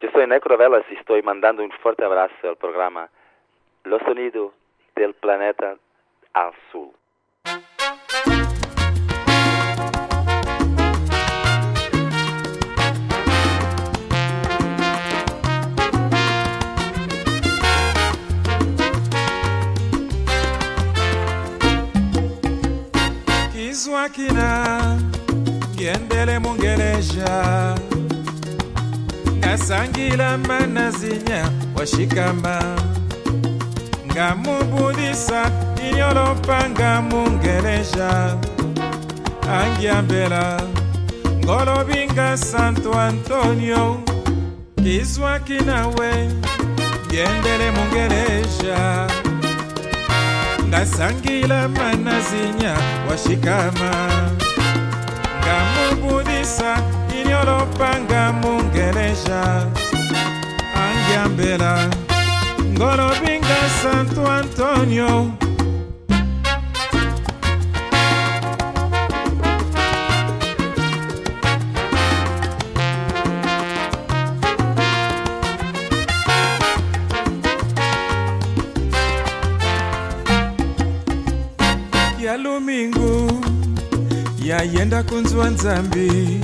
Yo soy Necrovelas y estoy mandando un fuerte abrazo al programa Los Sonidos del Planeta Azul. Kiswakina Yendele Mungeleja asangila manazinya washikamba. Ngamubudisa inyolopanga mungeleja, angiambela ngolobinga santo antonio. Kizwaki nawe ngendele mungeleja. ndasangila manazinya washikama ngamubudisa inyolopanga mungelesha angiambela ngolobinga santo antonio. Ya lumingu yayenda kunzwa nzambi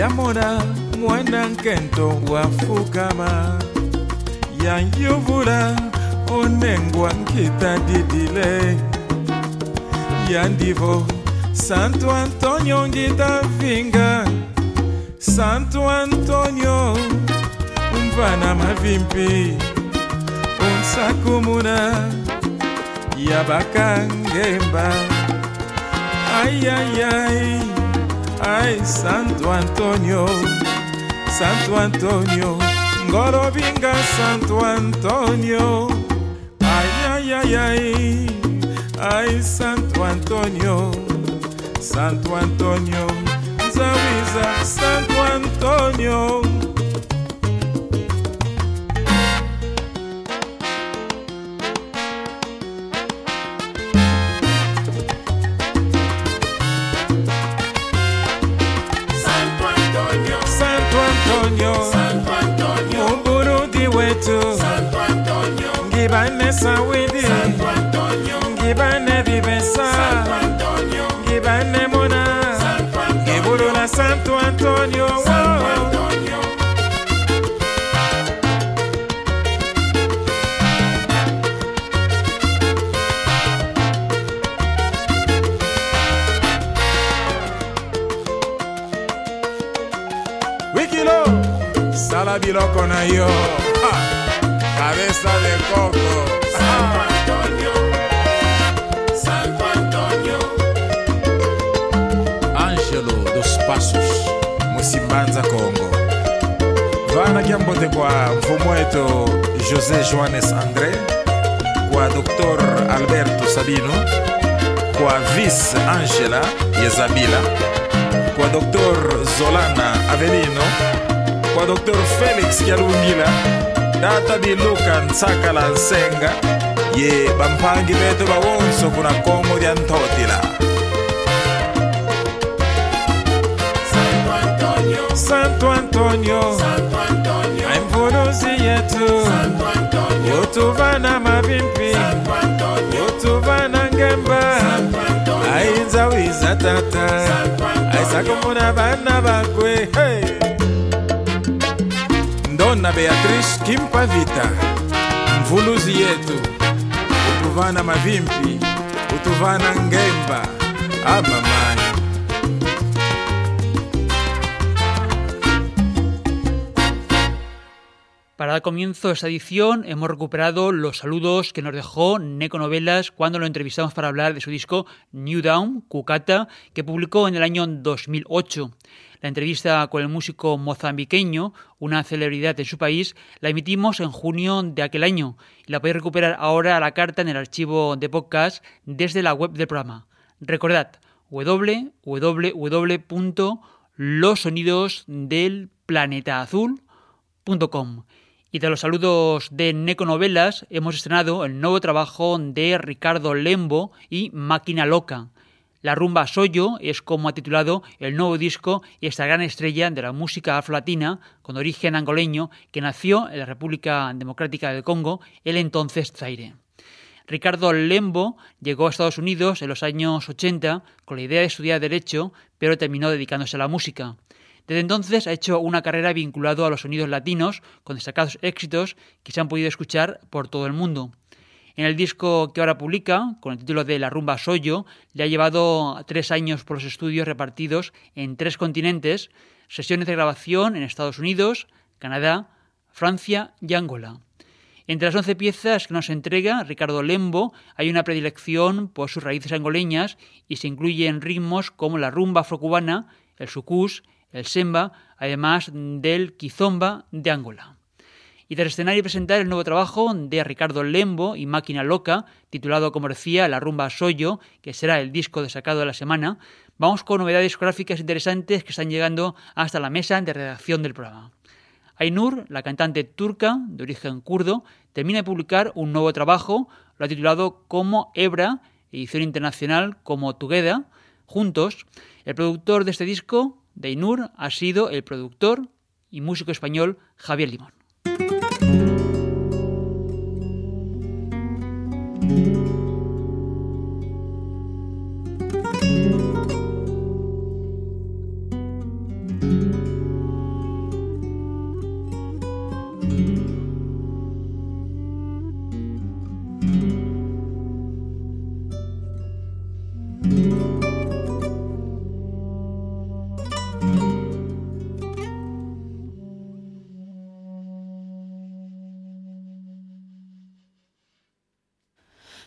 yamona mwana nkento wafukama fukama, nyuvula onengwa nkita didile. Yandivo santo antonio ngita vinga. Santo antonio umvana mavimpi unsakumuna ya ayayai ay, ay. Santo antonio santo antonio ngorobinga santo antonio. Ayayayay ay santo antonio santo antonio nzawiza santo antonio ngibane sawidi Santo Antonio, ngibane vivesa. Santo Antonio, ngibane mona. Santo Antonio, ngibulula santo antonio Santo wo. Antonio. wikilo sala biloko na yo. Ha! cabeza de coco passos musimbanza congo vana kiambote kwa mfumu wetu josé joanes andré kwa dr alberto sabino kwa vice angela yezabila kwa dr zolana avelino kwa dr felix kialungila data biluka nsakala nsenga ye bampangi betu bawonso kuna kongo lya ntotila santo antonio. Santo Antonio, aimvuluzi yetu. Santo Antonio, utuvana mavimpi Santo Antonio, utuvana ngemba. Santo Antonio, ainza wiza tata. Santo Antonio. aisakumuna vana vakwe. Hey. ndona beatrice kimpa vita mvuluzi yetu utuvana mavimpi utuvana ngemba. Ah, Amamani Para dar comienzo a esta edición hemos recuperado los saludos que nos dejó Neco Novelas cuando lo entrevistamos para hablar de su disco New Down, Cucata, que publicó en el año 2008. La entrevista con el músico mozambiqueño, una celebridad en su país, la emitimos en junio de aquel año y la podéis recuperar ahora a la carta en el archivo de podcast desde la web del programa. Recordad www.losonidosdelplanetaazul.com y de los saludos de Neco Novelas hemos estrenado el nuevo trabajo de Ricardo Lembo y Máquina Loca. La rumba Soyo es como ha titulado el nuevo disco y esta gran estrella de la música afro-latina con origen angoleño que nació en la República Democrática del Congo, el entonces Zaire. Ricardo Lembo llegó a Estados Unidos en los años 80 con la idea de estudiar Derecho, pero terminó dedicándose a la música. Desde entonces ha hecho una carrera vinculado a los sonidos latinos, con destacados éxitos que se han podido escuchar por todo el mundo. En el disco que ahora publica, con el título de La rumba Soyo, le ha llevado tres años por los estudios repartidos en tres continentes, sesiones de grabación en Estados Unidos, Canadá, Francia y Angola. Entre las once piezas que nos entrega Ricardo Lembo hay una predilección por sus raíces angoleñas y se incluyen ritmos como la rumba afrocubana, el sucús, el semba, además del kizomba de Angola. Y tras estrenar y presentar el nuevo trabajo de Ricardo Lembo y Máquina Loca, titulado como decía La rumba Soyo, que será el disco destacado de la semana, vamos con novedades discográficas interesantes que están llegando hasta la mesa de redacción del programa. Ainur, la cantante turca de origen kurdo, termina de publicar un nuevo trabajo, lo ha titulado como Ebra, edición internacional como Together, juntos. El productor de este disco de Inur ha sido el productor y músico español Javier Limón.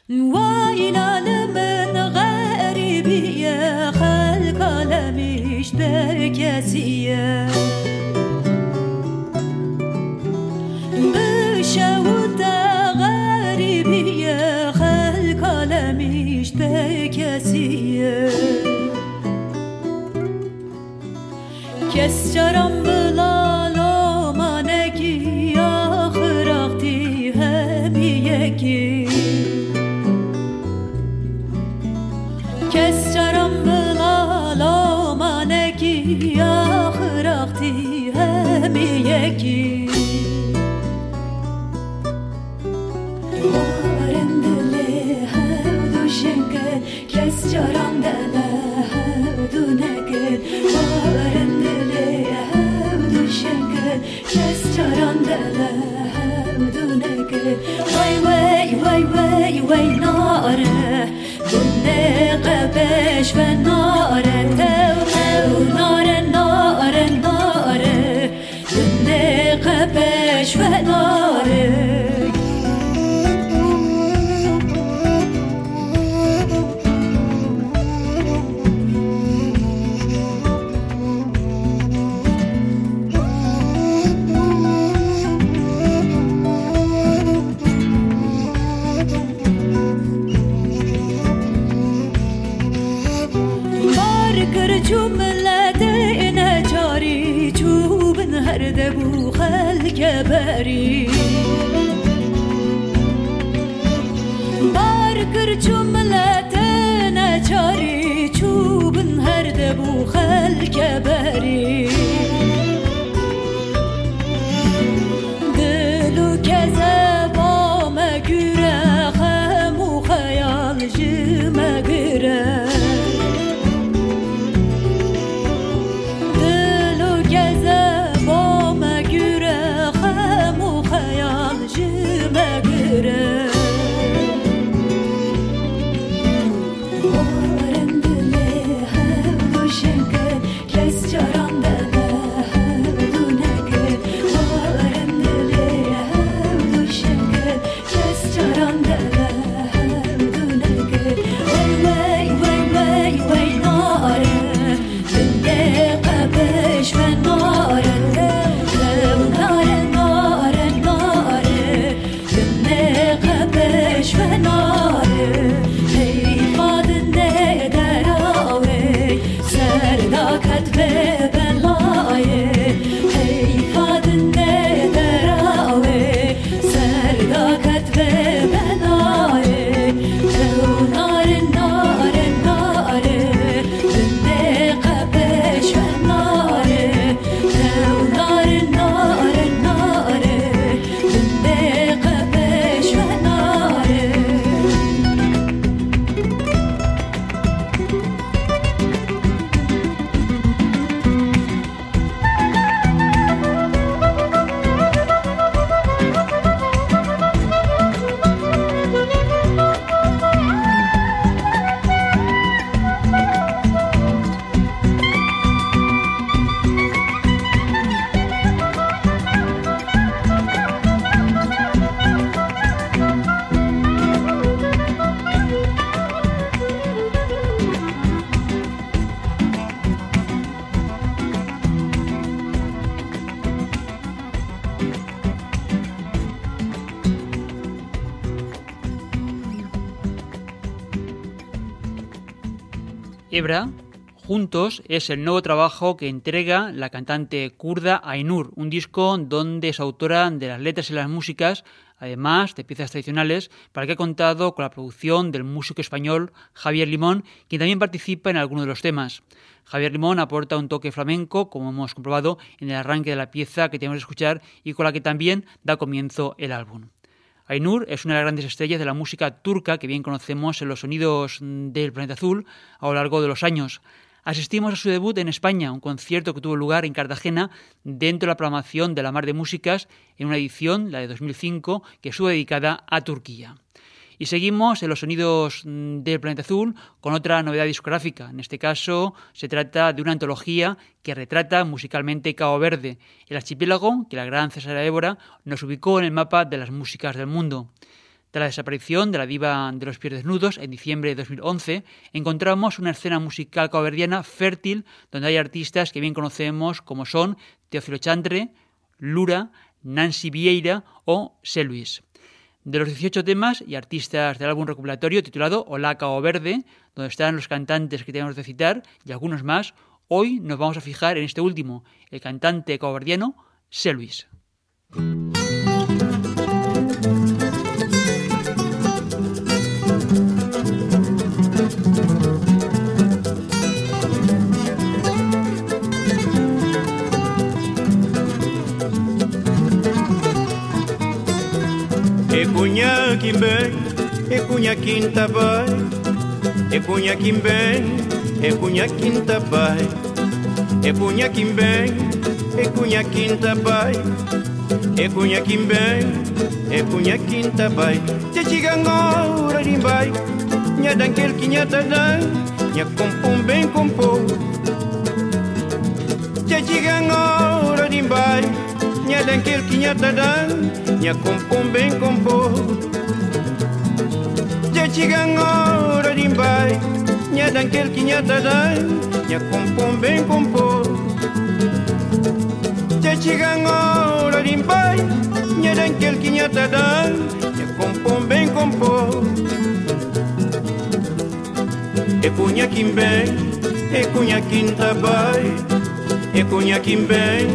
واينا لمن غريبي يا خلق لمش بركزية بشوتا غريبي يا خلق لمش بركزية كس جرم Kes çaran dele Udune gül Vay vay vay vay vay nare. Gönne kabeş ve nare. Tev tev nare nare nare. Gönne kabeş ve nare. Ebra, Juntos es el nuevo trabajo que entrega la cantante kurda Ainur, un disco donde es autora de las letras y las músicas, además de piezas tradicionales, para que ha contado con la producción del músico español Javier Limón, quien también participa en algunos de los temas. Javier Limón aporta un toque flamenco, como hemos comprobado en el arranque de la pieza que tenemos que escuchar y con la que también da comienzo el álbum. Ainur es una de las grandes estrellas de la música turca que bien conocemos en los sonidos del planeta azul a lo largo de los años. Asistimos a su debut en España, un concierto que tuvo lugar en Cartagena dentro de la programación de la Mar de Músicas en una edición, la de 2005, que estuvo dedicada a Turquía. Y seguimos en los sonidos mm, del planeta azul con otra novedad discográfica. En este caso se trata de una antología que retrata musicalmente Cabo Verde, el archipiélago que la gran César Évora nos ubicó en el mapa de las músicas del mundo. Tras la desaparición de la diva de los pies desnudos en diciembre de 2011, encontramos una escena musical caboverdiana fértil donde hay artistas que bien conocemos como son Teófilo Chantre, Lura, Nancy Vieira o C. De los 18 temas y artistas del álbum recopilatorio titulado Hola Cabo Verde, donde están los cantantes que tenemos de citar y algunos más, hoy nos vamos a fijar en este último, el cantante caboverdiano C. Luis. Cunha bem, e cunha quinta vai, e cunha bem, e cunha quinta vai, e cunha bem, e cunha quinta vai, e cunha bem, e cunha quinta vai. Te chigangora rimbai, nya danquel que nya tadai, nya compom bem compom. Te chigangora rimbai, Nya denkil kinya dadan Nya kompom ben kompo Ja chigang ora dimbai Nya denkil kinya dadan Nya kompom ben kompo Ja chigang ora dimbai Nya denkil kinya dadan Nya kompom ben kompo E punya kimbe E kunya kintabai E kunya kimbe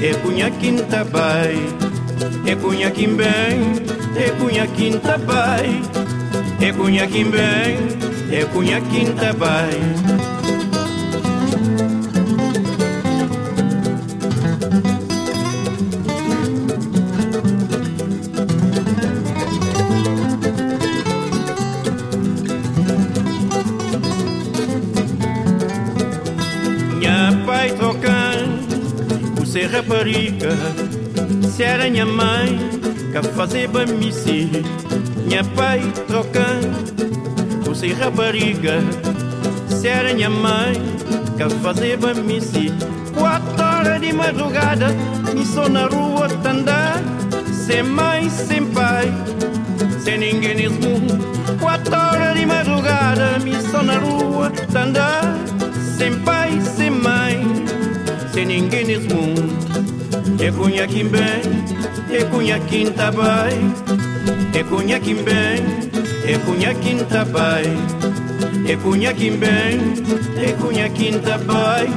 e punha quinta bai, Ekunhaquim punha quim bem, Ekunhaquim punha quim bem, Ekunhaquim tabai. Minha pai você rapariga. Se era minha mãe que fazia misi Minha pai trocando por ser rapariga. Se era minha mãe que fazia misi Quatro horas de madrugada Me sou na rua tandar Sem mãe, sem pai Sem ninguém nesse mundo Quatro horas de madrugada Me sou na rua tandar Sem pai, sem mãe tem ninguém nesse mundo. É Cunhaquim bem, é Cunhaquim tá bem. É Cunhaquim bem, é Cunhaquim tá bem. É Cunhaquim bem, é Cunhaquim tá bem.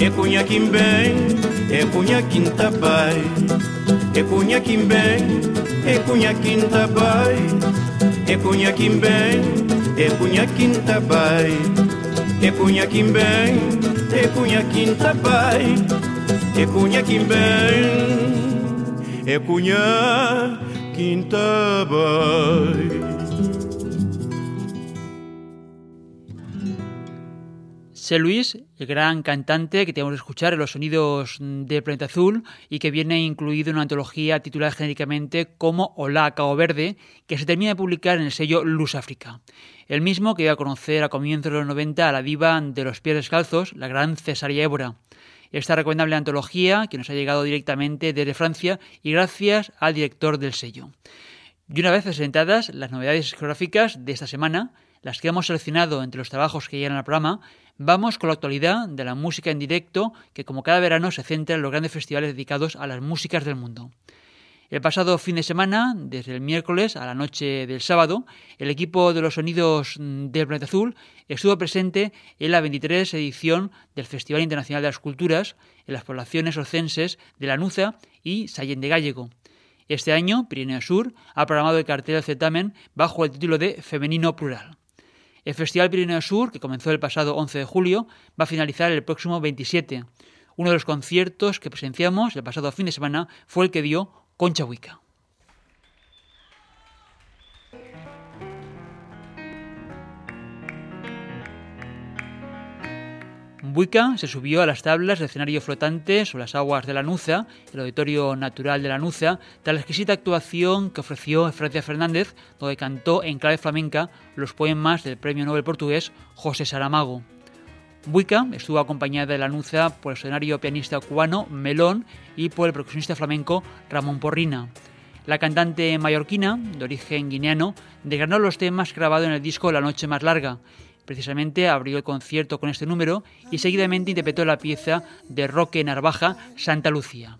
É Cunhaquim bem, é Cunhaquim tá bem. É Cunhaquim bem, é Cunhaquim tá bem. É Cunhaquim bem, é Cunhaquim tá bem. É Cunhaquim bem. E bai. E. Luis, el gran cantante que tenemos que escuchar en los sonidos de Planeta Azul y que viene incluido en una antología titulada genéricamente como Hola Cabo Verde, que se termina de publicar en el sello Luz África. El mismo que iba a conocer a comienzos de los 90 a la diva de los pies descalzos, la gran Cesaria Évora esta recomendable antología que nos ha llegado directamente desde Francia y gracias al director del sello. Y una vez presentadas las novedades discográficas de esta semana, las que hemos seleccionado entre los trabajos que llegan al programa, vamos con la actualidad de la música en directo que como cada verano se centra en los grandes festivales dedicados a las músicas del mundo. El pasado fin de semana, desde el miércoles a la noche del sábado, el equipo de los sonidos del Planeta Azul estuvo presente en la 23 edición del Festival Internacional de las Culturas en las poblaciones ocenses de Lanuza y Sallén de Gallego. Este año, Pirineo Sur ha programado el cartel del certamen bajo el título de Femenino Plural. El Festival Pirineo Sur, que comenzó el pasado 11 de julio, va a finalizar el próximo 27. Uno de los conciertos que presenciamos el pasado fin de semana fue el que dio Concha Huica. Buica se subió a las tablas del escenario flotante sobre las aguas de la Nuza, el auditorio natural de la Nuza, tras la exquisita actuación que ofreció Francia Fernández, donde cantó en clave flamenca los poemas del premio Nobel portugués José Saramago. Buica estuvo acompañada de la por el escenario pianista cubano Melón y por el percusionista flamenco Ramón Porrina. La cantante mallorquina, de origen guineano, declaró los temas grabados en el disco La Noche Más Larga, Precisamente abrió el concierto con este número y seguidamente interpretó la pieza de Roque Narvaja, Santa Lucía.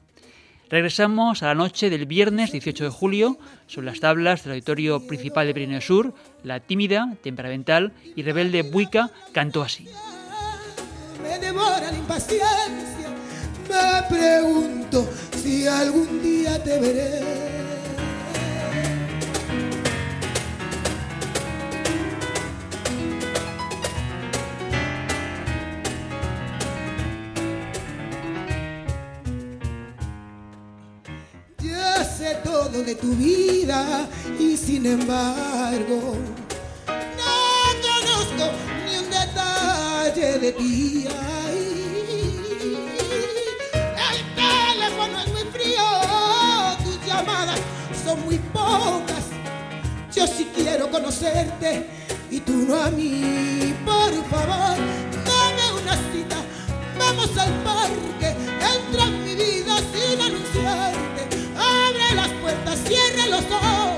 Regresamos a la noche del viernes 18 de julio sobre las tablas del auditorio principal de Pirineo Sur. La tímida, temperamental y rebelde Buica cantó así. Me devora la impaciencia, me pregunto si algún día te veré. todo de tu vida y sin embargo no conozco detalle de ti. el teléfono es muy frío, tus llamadas son muy pocas. Yo sí quiero conocerte y tú no a mí. Por favor, dame una cita, vamos al parque, entra en mi vida sin anunciarte las puertas, cierre los ojos,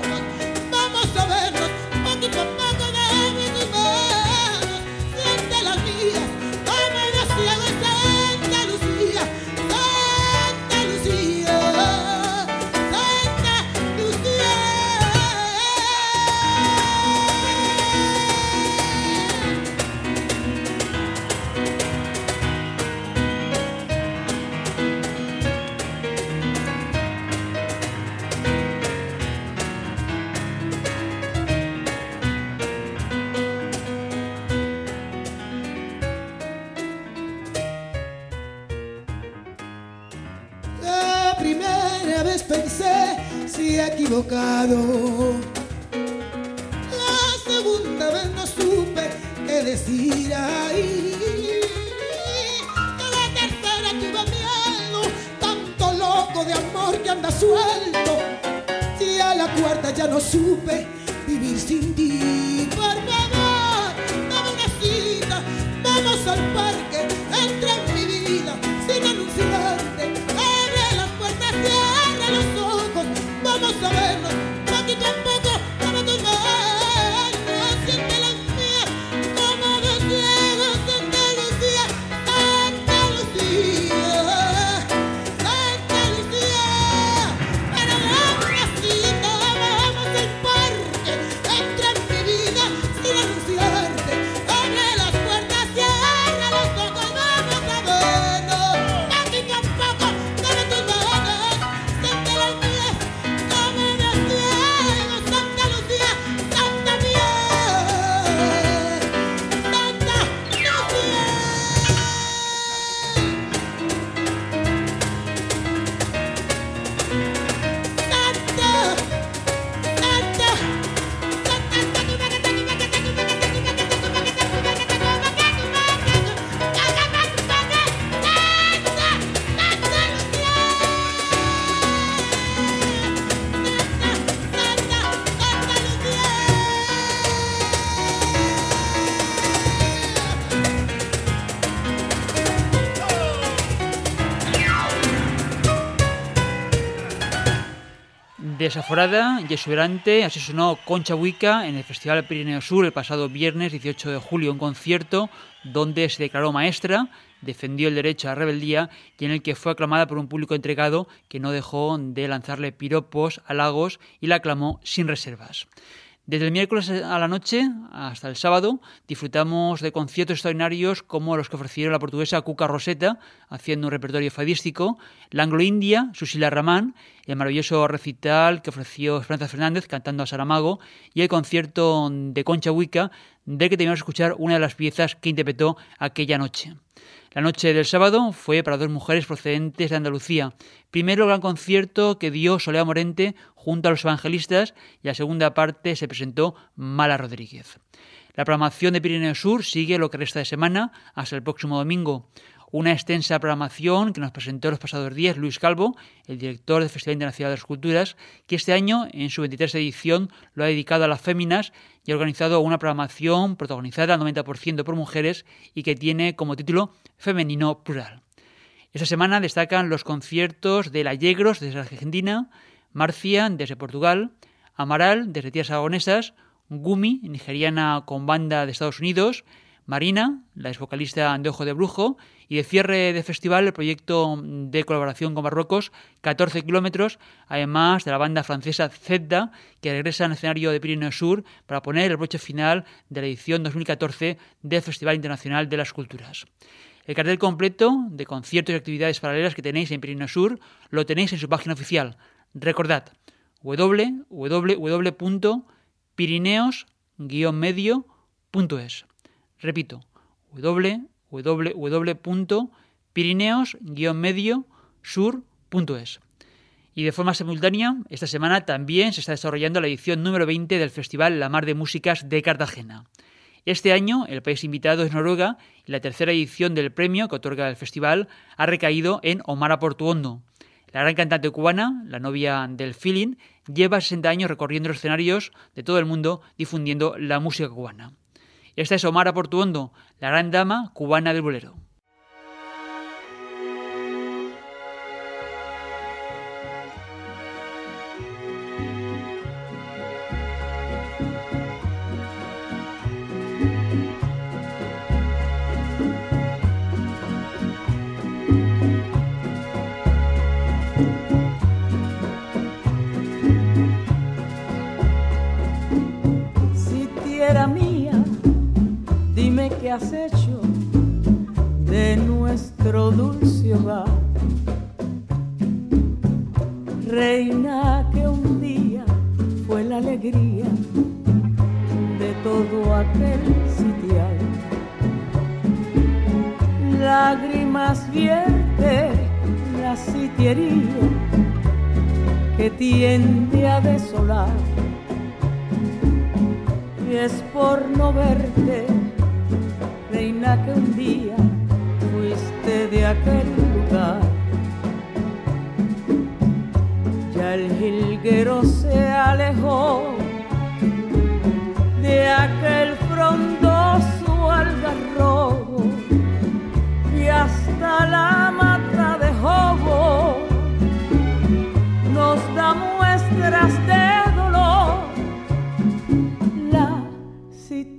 ti. Por favor, dame una cita, vamos al parque, Desaforada y exuberante, así Concha Huica en el Festival Pirineo Sur el pasado viernes 18 de julio, un concierto donde se declaró maestra defendió el derecho a la rebeldía y en el que fue aclamada por un público entregado que no dejó de lanzarle piropos, halagos y la aclamó sin reservas. Desde el miércoles a la noche hasta el sábado disfrutamos de conciertos extraordinarios como los que ofrecieron la portuguesa Cuca Roseta, haciendo un repertorio fadístico, la anglo-india Susila Ramán, el maravilloso recital que ofreció Esperanza Fernández cantando a Saramago y el concierto de Concha Huica, del que teníamos que escuchar una de las piezas que interpretó aquella noche. La noche del sábado fue para dos mujeres procedentes de Andalucía. Primero el gran concierto que dio Solea Morente junto a los evangelistas y la segunda parte se presentó Mala Rodríguez. La programación de Pirineo Sur sigue lo que resta de semana hasta el próximo domingo una extensa programación que nos presentó los pasados días Luis Calvo, el director del Festival Internacional de las Culturas, que este año, en su 23 edición, lo ha dedicado a las féminas y ha organizado una programación protagonizada al 90% por mujeres y que tiene como título Femenino Plural. Esta semana destacan los conciertos de La Yegros desde Argentina, Marcia desde Portugal, Amaral desde Tierras Aragonesas, Gumi, nigeriana con banda de Estados Unidos, Marina, la ex vocalista de Ojo de Brujo, y de cierre de festival el proyecto de colaboración con Marruecos, 14 kilómetros, además de la banda francesa Zedda, que regresa al escenario de Pirineo Sur para poner el broche final de la edición 2014 del Festival Internacional de las Culturas. El cartel completo de conciertos y actividades paralelas que tenéis en Pirineo Sur lo tenéis en su página oficial. Recordad www.pirineos-medio.es. Repito, www.pirineos-medio-sur.es. Y de forma simultánea, esta semana también se está desarrollando la edición número 20 del Festival La Mar de Músicas de Cartagena. Este año, el país invitado es Noruega y la tercera edición del premio que otorga el festival ha recaído en Omara Portuondo. La gran cantante cubana, la novia del feeling, lleva 60 años recorriendo los escenarios de todo el mundo difundiendo la música cubana. Esta es Omar Portuondo, la gran dama cubana del bolero.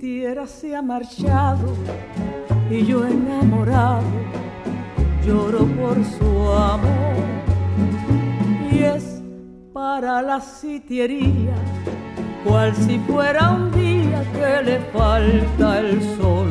Sitiera se ha marchado y yo enamorado lloro por su amor. Y es para la sitiería cual si fuera un día que le falta el sol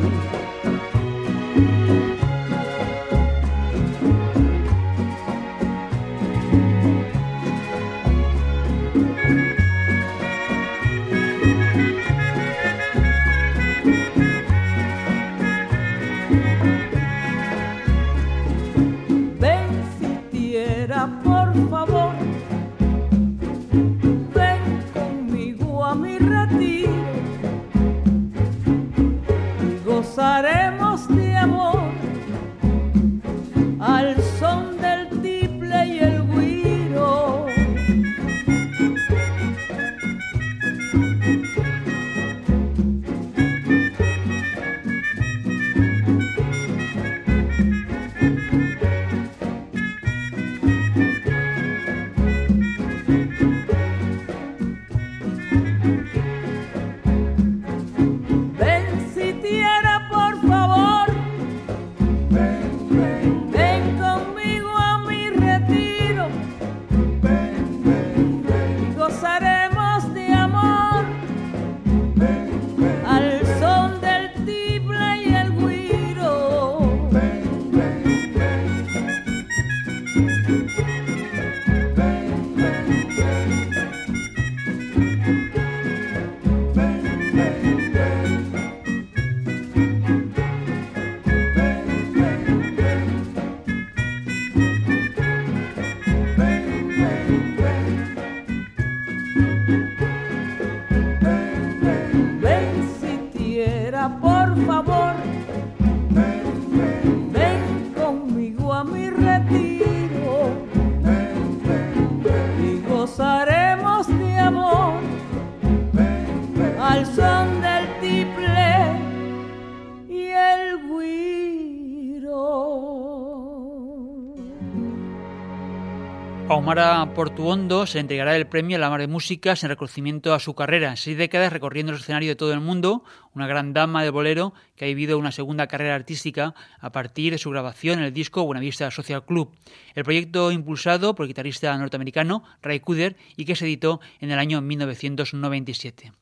A Omara Portuondo se entregará el premio a la Mar de Músicas en reconocimiento a su carrera. Seis décadas recorriendo el escenario de todo el mundo, una gran dama de bolero que ha vivido una segunda carrera artística a partir de su grabación en el disco Buenavista Social Club. El proyecto impulsado por el guitarrista norteamericano Ray Cooder y que se editó en el año 1997.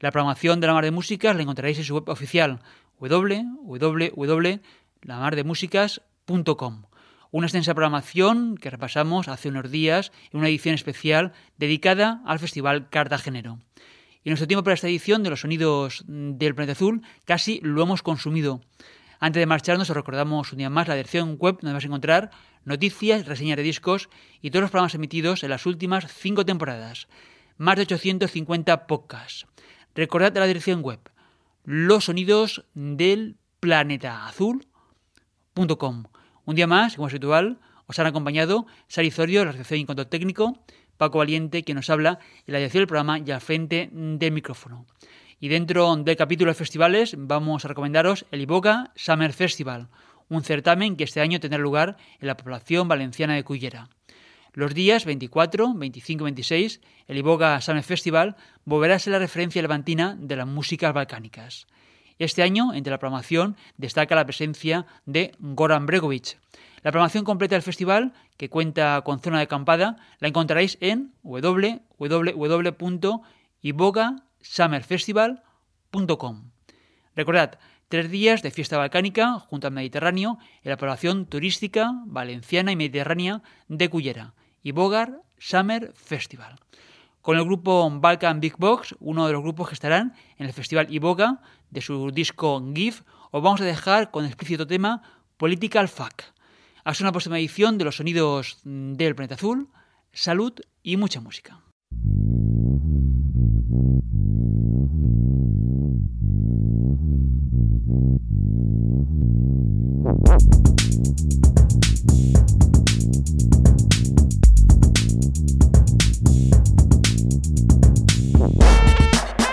La programación de la Mar de Músicas la encontraréis en su web oficial www.lamardemusicas.com. Una extensa programación que repasamos hace unos días en una edición especial dedicada al Festival Cartagenero. Y nuestro tiempo para esta edición de los sonidos del planeta azul casi lo hemos consumido. Antes de marcharnos os recordamos un día más la dirección web donde vas a encontrar noticias, reseñas de discos y todos los programas emitidos en las últimas cinco temporadas. Más de 850 podcasts. Recordad la dirección web los sonidos del planeta azul.com. Un día más, como es habitual, os han acompañado Sari Zorio, la recepción y control técnico, Paco Valiente, que nos habla en la dirección del programa y al frente del micrófono. Y dentro del capítulo de festivales vamos a recomendaros el Iboga Summer Festival, un certamen que este año tendrá lugar en la población valenciana de Cullera. Los días 24, 25 y 26, el Iboga Summer Festival volverá a ser la referencia levantina de las músicas balcánicas. Este año, entre la programación, destaca la presencia de Goran Bregovic. La programación completa del festival, que cuenta con zona de acampada, la encontraréis en www.ibogasummerfestival.com. Recordad, tres días de fiesta balcánica junto al Mediterráneo en la población turística valenciana y mediterránea de Cullera. Ibogar Summer Festival con el grupo Balkan Big Box, uno de los grupos que estarán en el Festival Iboga de su disco GIF, os vamos a dejar con el explícito tema Political Fuck. Hasta una próxima edición de los sonidos del planeta azul. Salud y mucha música. Thank you.